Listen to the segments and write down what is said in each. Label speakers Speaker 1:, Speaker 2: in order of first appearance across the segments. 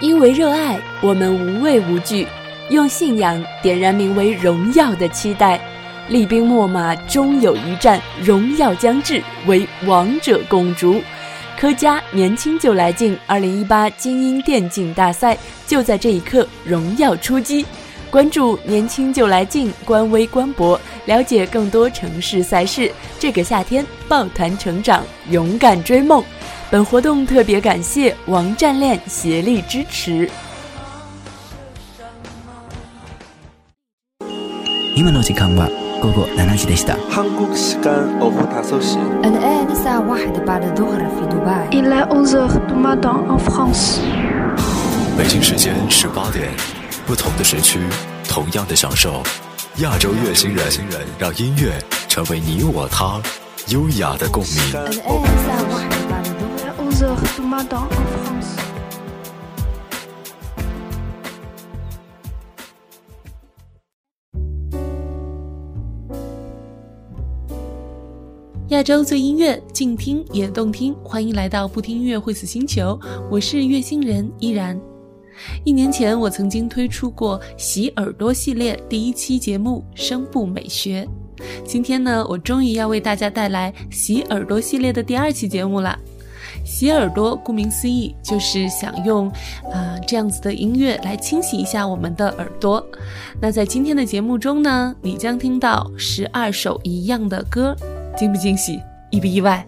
Speaker 1: 因为热爱，我们无畏无惧，用信仰点燃名为荣耀的期待。厉兵秣马，终有一战，荣耀将至，为王者共逐。科佳年轻就来劲，二零一八精英电竞大赛就在这一刻荣耀出击。关注“年轻就来劲”官微官博，了解更多城市赛事。这个夏天抱团成长，勇敢追梦。本活动特别感谢王战链协力支持。
Speaker 2: 今の時間は午後7時でした。
Speaker 3: 한국 시간 오후 5시
Speaker 4: الآن الساعة واحدة بعد الظهر في دبي
Speaker 5: Il est 11h du matin en France.
Speaker 6: 北京时间十八点，不同的时区，同样的享受。亚洲乐星人，让音乐成为你我他优雅的共鸣。
Speaker 7: 亚洲最音乐，静听也动听。欢迎来到不听音乐会死星球，我是月星人依然。一年前，我曾经推出过洗耳朵系列第一期节目《声部美学》。今天呢，我终于要为大家带来洗耳朵系列的第二期节目了。洗耳朵，顾名思义，就是想用，啊、这样子的音乐来清洗一下我们的耳朵。那在今天的节目中呢，你将听到十二首一样的歌，惊不惊喜，意不意外？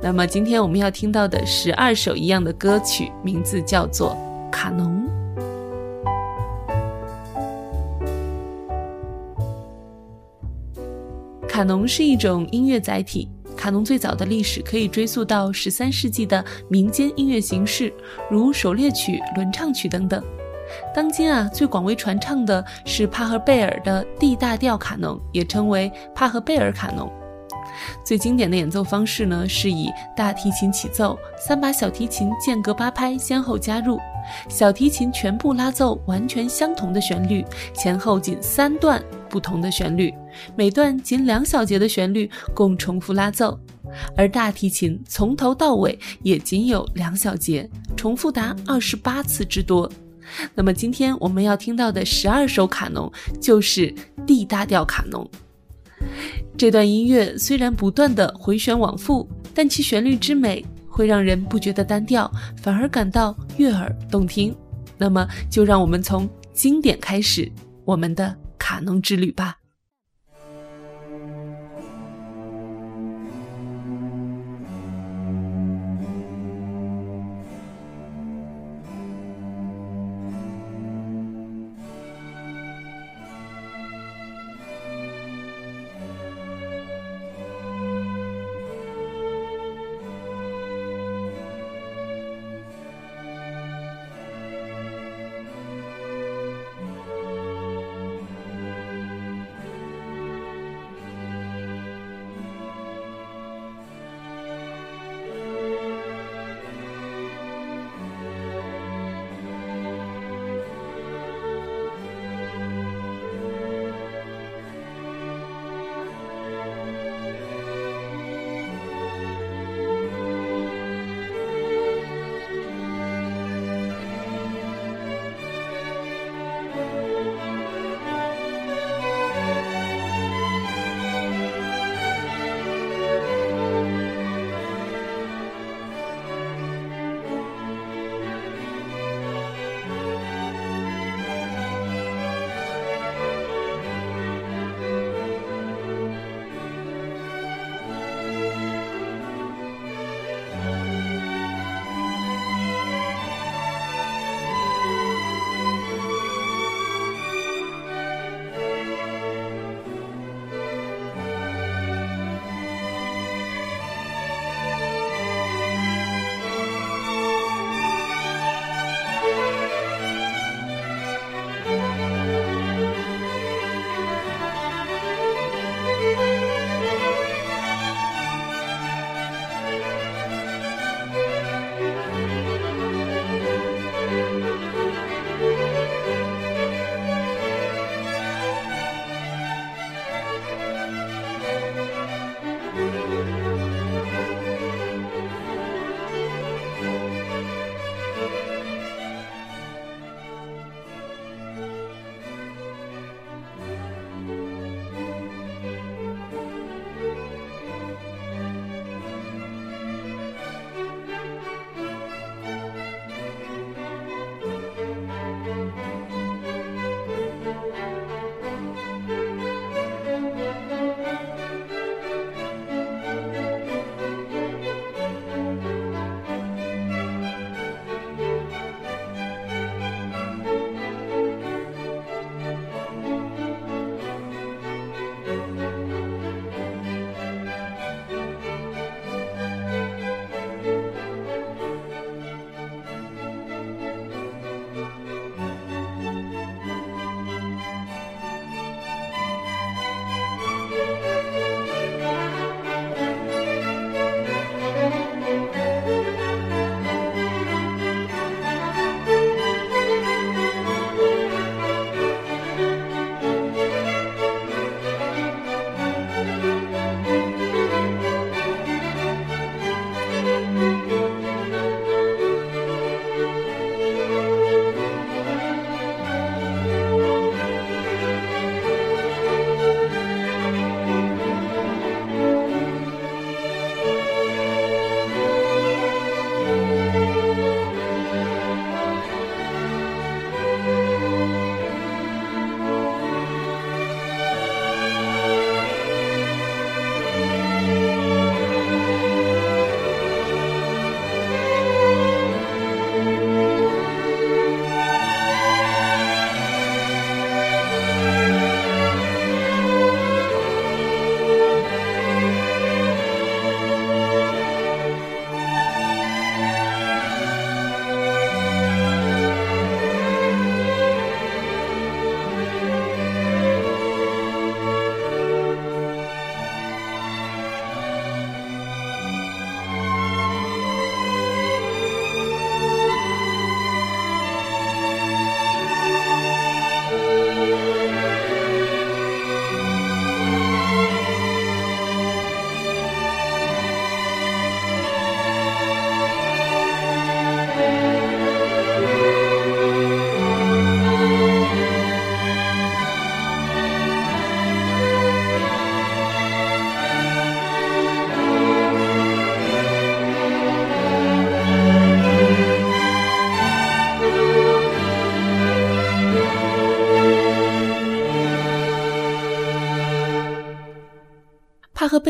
Speaker 7: 那么今天我们要听到的十二首一样的歌曲，名字叫做《卡农》。卡农是一种音乐载体。卡农最早的历史可以追溯到十三世纪的民间音乐形式，如狩猎曲、轮唱曲等等。当今啊，最广为传唱的是帕赫贝尔的 D 大调卡农，也称为帕赫贝尔卡农。最经典的演奏方式呢，是以大提琴起奏，三把小提琴间隔八拍先后加入，小提琴全部拉奏完全相同的旋律，前后仅三段不同的旋律，每段仅两小节的旋律共重复拉奏，而大提琴从头到尾也仅有两小节，重复达二十八次之多。那么今天我们要听到的十二首卡农就是 D 大调卡农。这段音乐虽然不断的回旋往复，但其旋律之美会让人不觉得单调，反而感到悦耳动听。那么就让我们从经典开始我们的卡农之旅吧。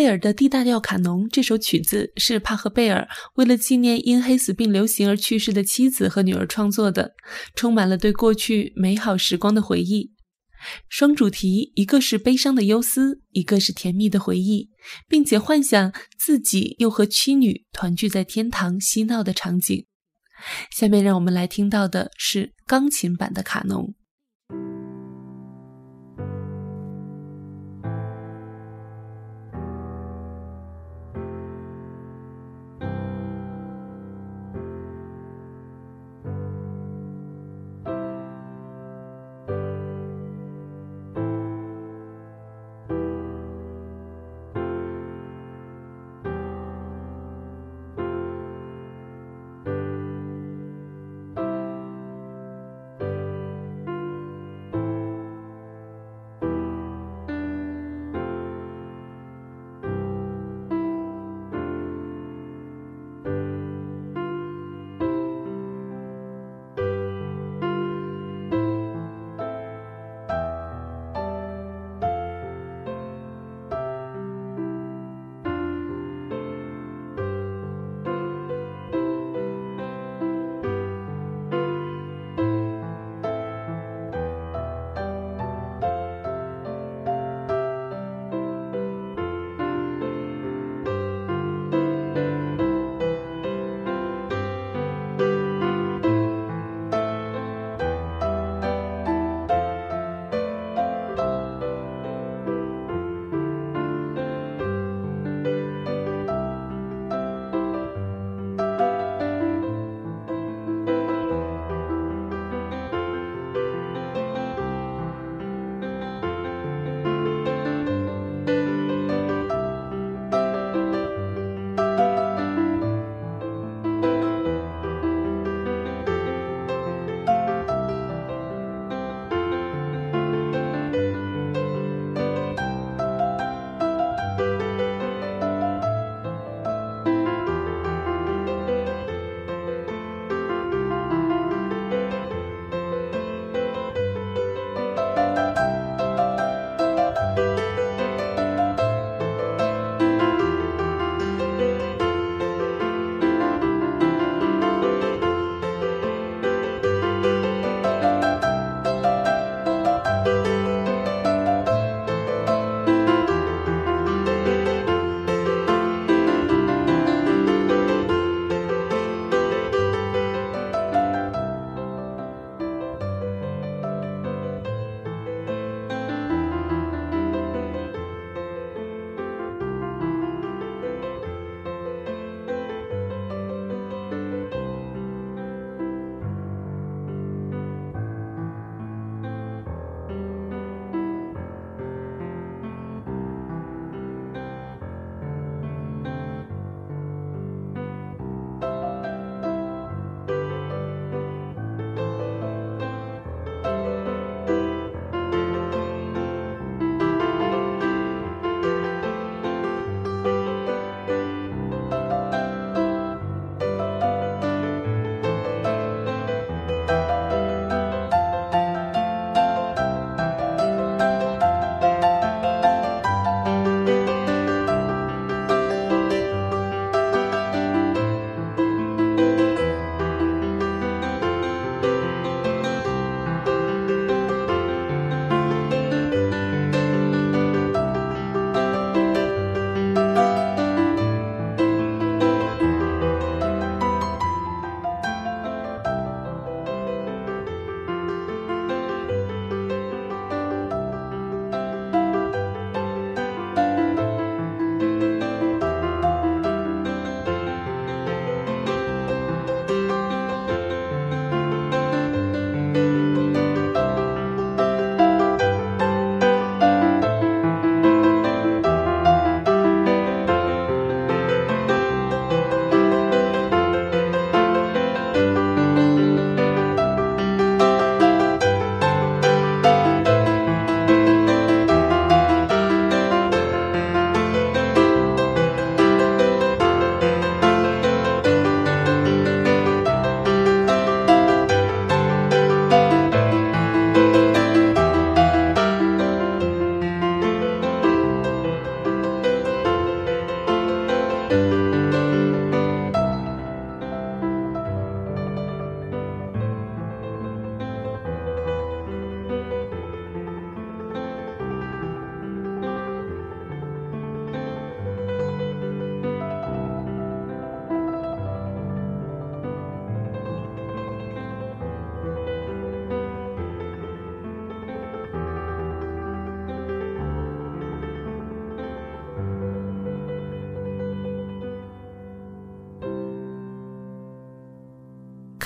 Speaker 7: 尔的 D 大调卡农这首曲子是帕赫贝尔为了纪念因黑死病流行而去世的妻子和女儿创作的，充满了对过去美好时光的回忆。双主题，一个是悲伤的忧思，一个是甜蜜的回忆，并且幻想自己又和妻女团聚在天堂嬉闹的场景。下面让我们来听到的是钢琴版的卡农。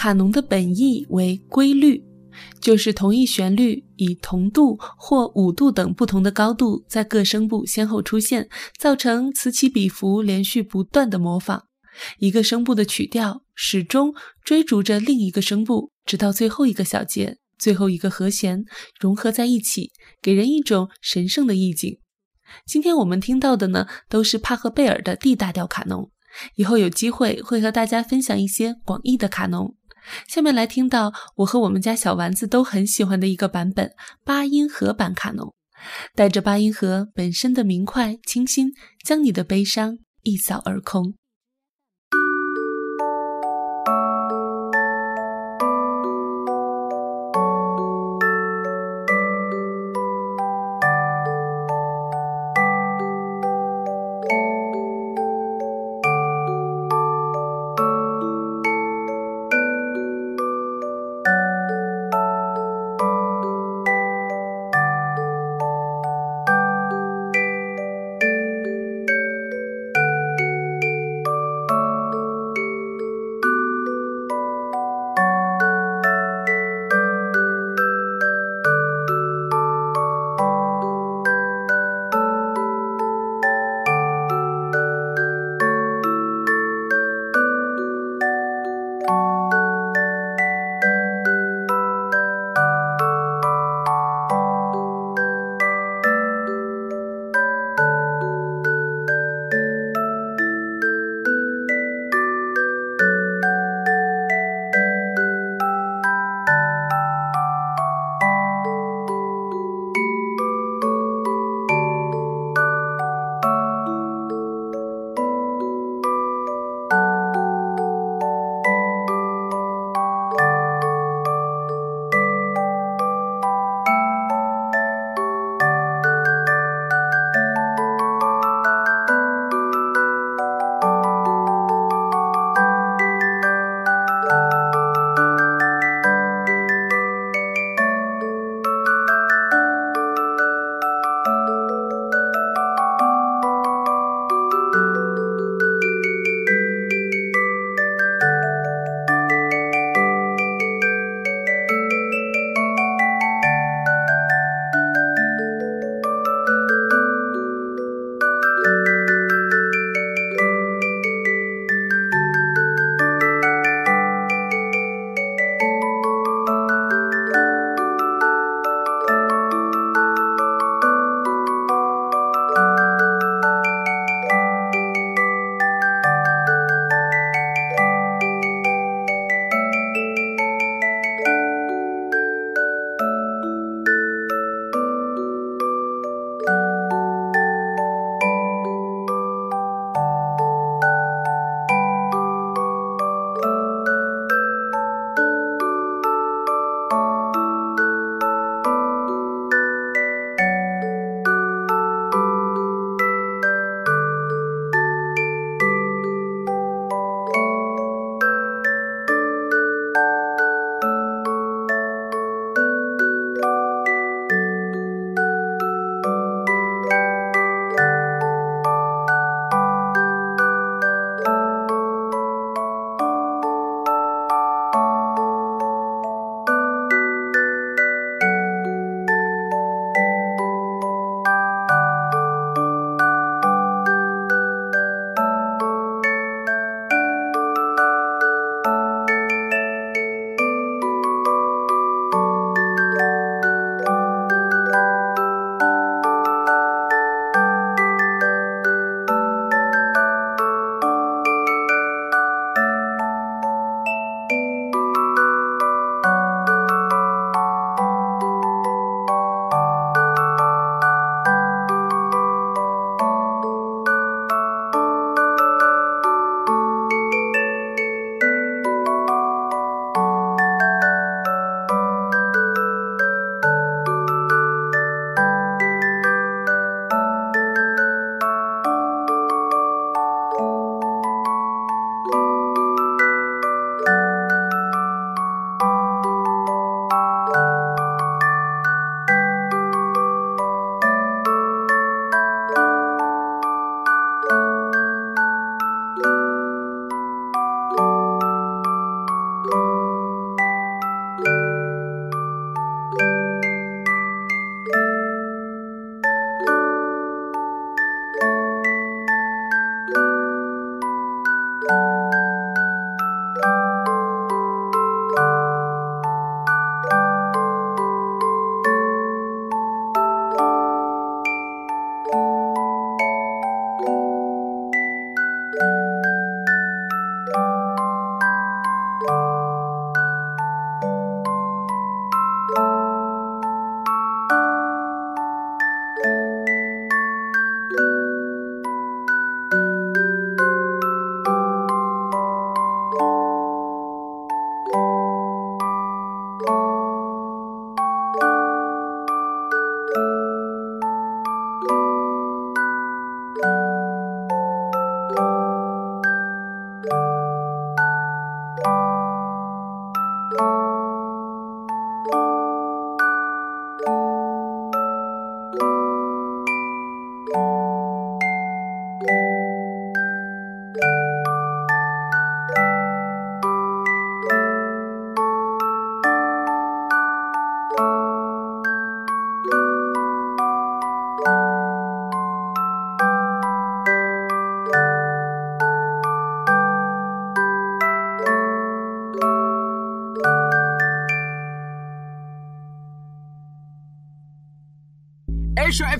Speaker 7: 卡农的本意为规律，就是同一旋律以同度或五度等不同的高度在各声部先后出现，造成此起彼伏、连续不断的模仿。一个声部的曲调始终追逐着另一个声部，直到最后一个小节、最后一个和弦融合在一起，给人一种神圣的意境。今天我们听到的呢，都是帕赫贝尔的 D 大调卡农。以后有机会会和大家分享一些广义的卡农。下面来听到我和我们家小丸子都很喜欢的一个版本——八音盒版卡农，带着八音盒本身的明快清新，将你的悲伤一扫而空。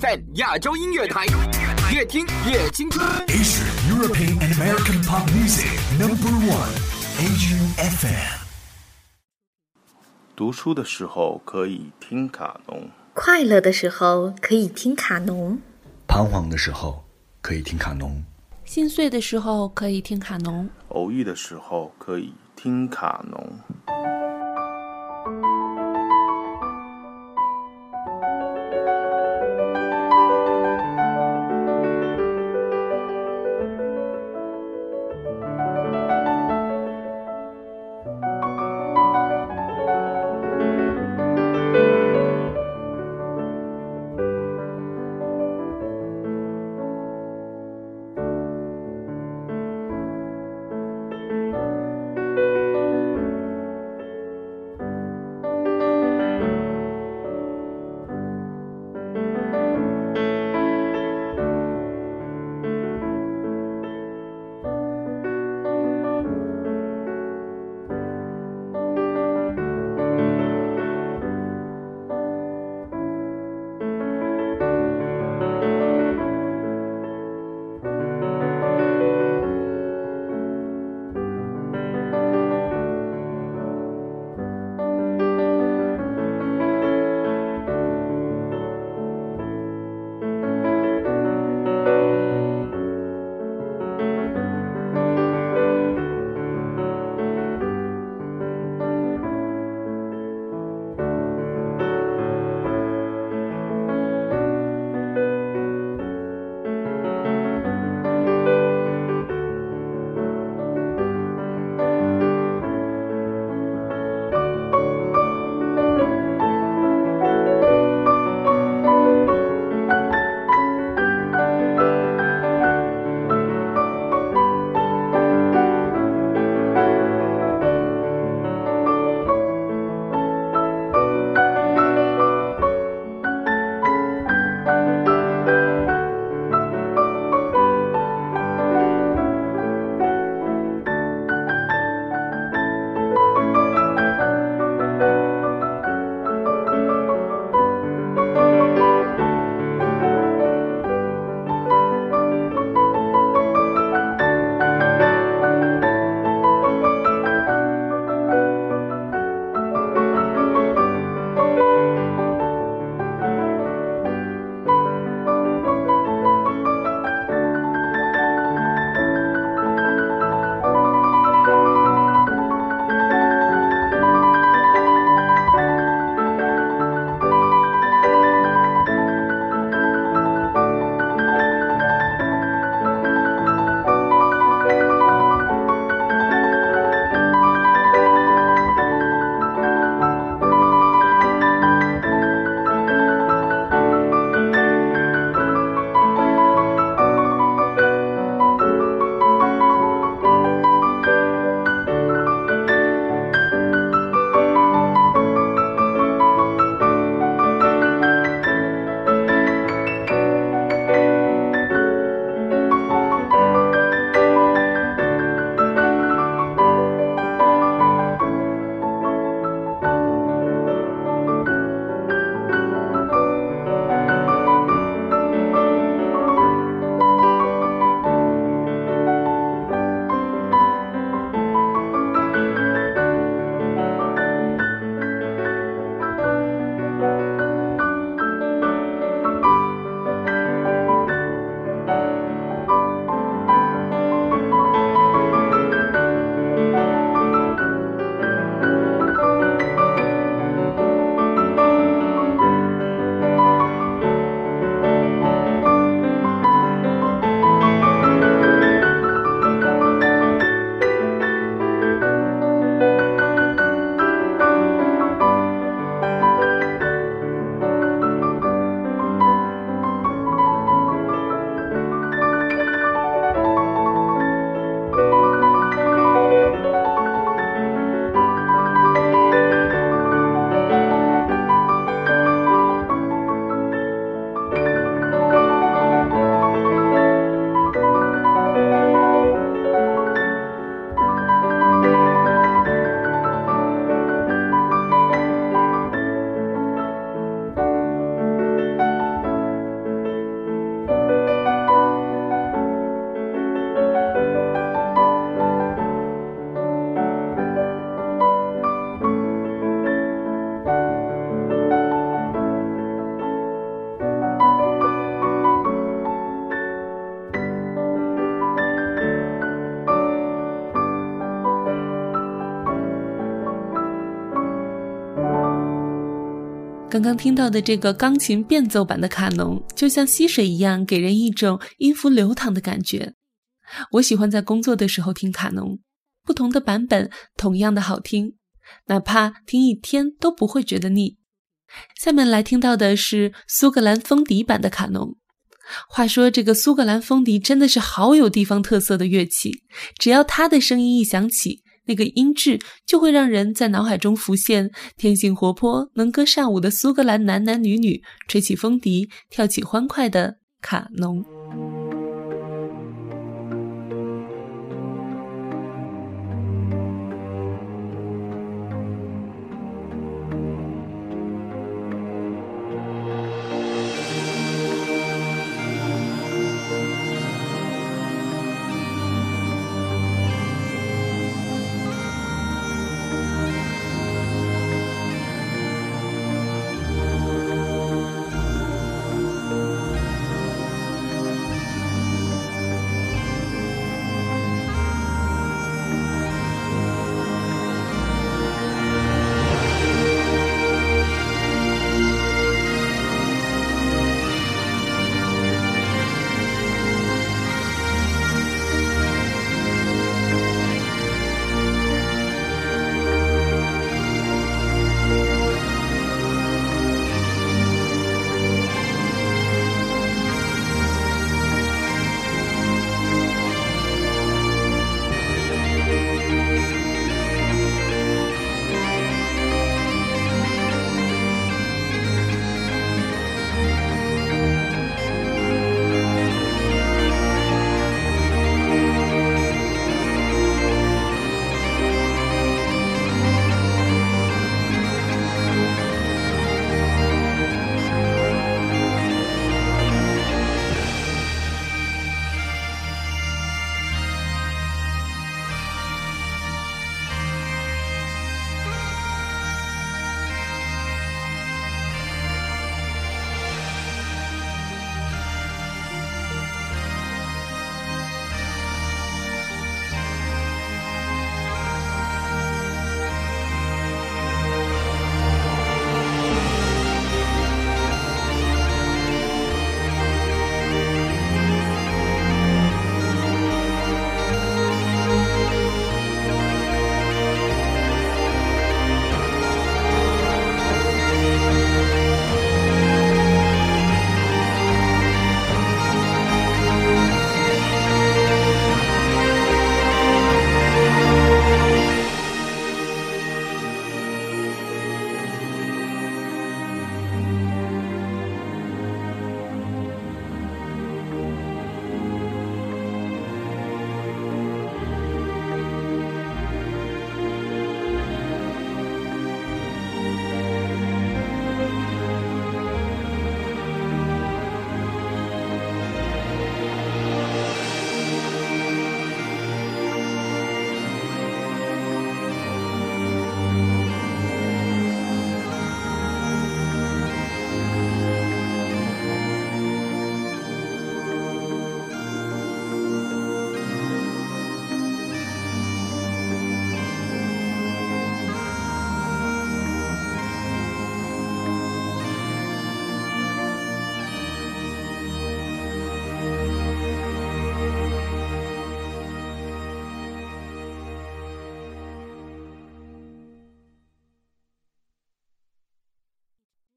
Speaker 8: FM 亚洲音乐台，越听越青春。
Speaker 9: Asia European and American pop music number one, Asian FM。
Speaker 3: 读书的时候可以听卡农，
Speaker 10: 快乐的时候可以听卡农，
Speaker 2: 彷徨的时候可以听卡农，
Speaker 7: 心碎的时候可以听卡农，
Speaker 3: 偶遇的时候可以听卡农。
Speaker 7: 刚刚听到的这个钢琴变奏版的卡农，就像溪水一样，给人一种音符流淌的感觉。我喜欢在工作的时候听卡农，不同的版本同样的好听，哪怕听一天都不会觉得腻。下面来听到的是苏格兰风笛版的卡农。话说，这个苏格兰风笛真的是好有地方特色的乐器，只要它的声音一响起。那个音质就会让人在脑海中浮现天性活泼、能歌善舞的苏格兰男男女女吹起风笛、跳起欢快的卡农。